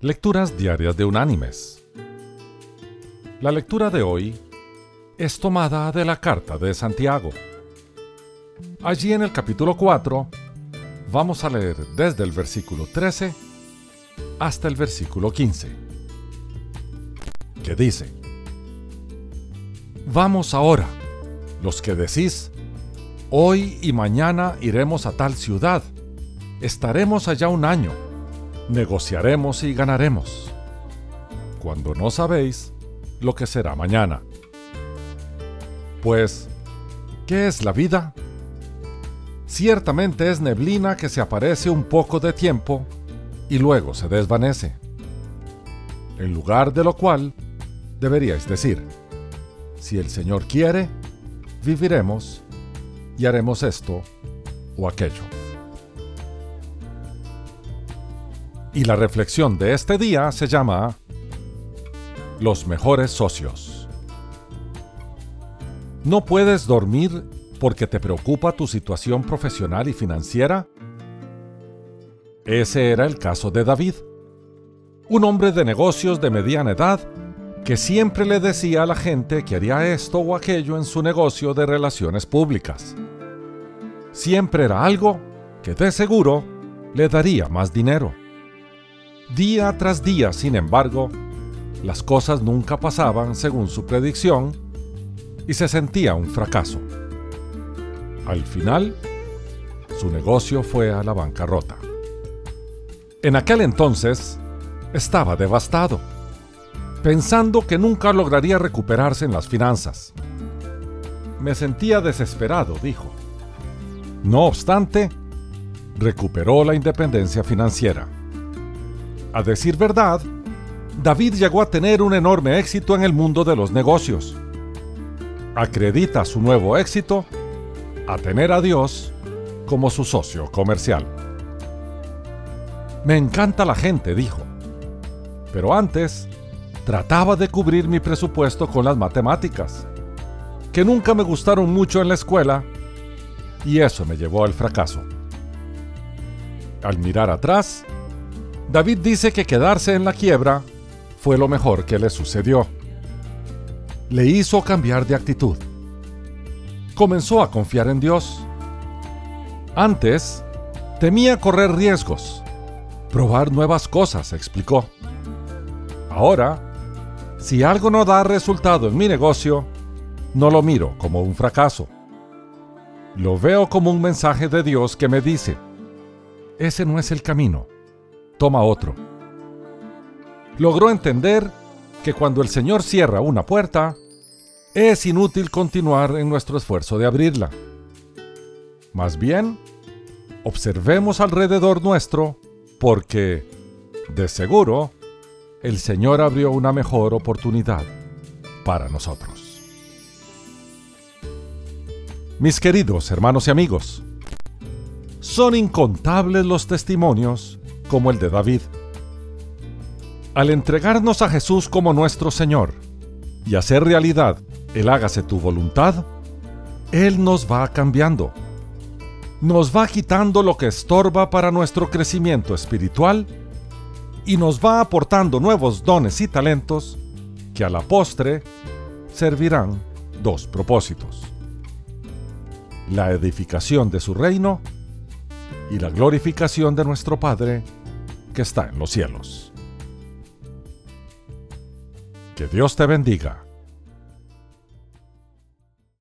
Lecturas Diarias de Unánimes. La lectura de hoy es tomada de la carta de Santiago. Allí en el capítulo 4 vamos a leer desde el versículo 13 hasta el versículo 15, que dice, Vamos ahora, los que decís, hoy y mañana iremos a tal ciudad, estaremos allá un año negociaremos y ganaremos, cuando no sabéis lo que será mañana. Pues, ¿qué es la vida? Ciertamente es neblina que se aparece un poco de tiempo y luego se desvanece. En lugar de lo cual, deberíais decir, si el Señor quiere, viviremos y haremos esto o aquello. Y la reflexión de este día se llama Los mejores socios. ¿No puedes dormir porque te preocupa tu situación profesional y financiera? Ese era el caso de David, un hombre de negocios de mediana edad que siempre le decía a la gente que haría esto o aquello en su negocio de relaciones públicas. Siempre era algo que de seguro le daría más dinero. Día tras día, sin embargo, las cosas nunca pasaban según su predicción y se sentía un fracaso. Al final, su negocio fue a la bancarrota. En aquel entonces, estaba devastado, pensando que nunca lograría recuperarse en las finanzas. Me sentía desesperado, dijo. No obstante, recuperó la independencia financiera. A decir verdad, David llegó a tener un enorme éxito en el mundo de los negocios. Acredita su nuevo éxito a tener a Dios como su socio comercial. Me encanta la gente, dijo. Pero antes, trataba de cubrir mi presupuesto con las matemáticas, que nunca me gustaron mucho en la escuela, y eso me llevó al fracaso. Al mirar atrás, David dice que quedarse en la quiebra fue lo mejor que le sucedió. Le hizo cambiar de actitud. Comenzó a confiar en Dios. Antes, temía correr riesgos, probar nuevas cosas, explicó. Ahora, si algo no da resultado en mi negocio, no lo miro como un fracaso. Lo veo como un mensaje de Dios que me dice, ese no es el camino toma otro. Logró entender que cuando el Señor cierra una puerta, es inútil continuar en nuestro esfuerzo de abrirla. Más bien, observemos alrededor nuestro porque, de seguro, el Señor abrió una mejor oportunidad para nosotros. Mis queridos hermanos y amigos, son incontables los testimonios como el de David. Al entregarnos a Jesús como nuestro Señor y hacer realidad el hágase tu voluntad, Él nos va cambiando. Nos va quitando lo que estorba para nuestro crecimiento espiritual y nos va aportando nuevos dones y talentos que a la postre servirán dos propósitos. La edificación de su reino y la glorificación de nuestro Padre que está en los cielos. Que Dios te bendiga.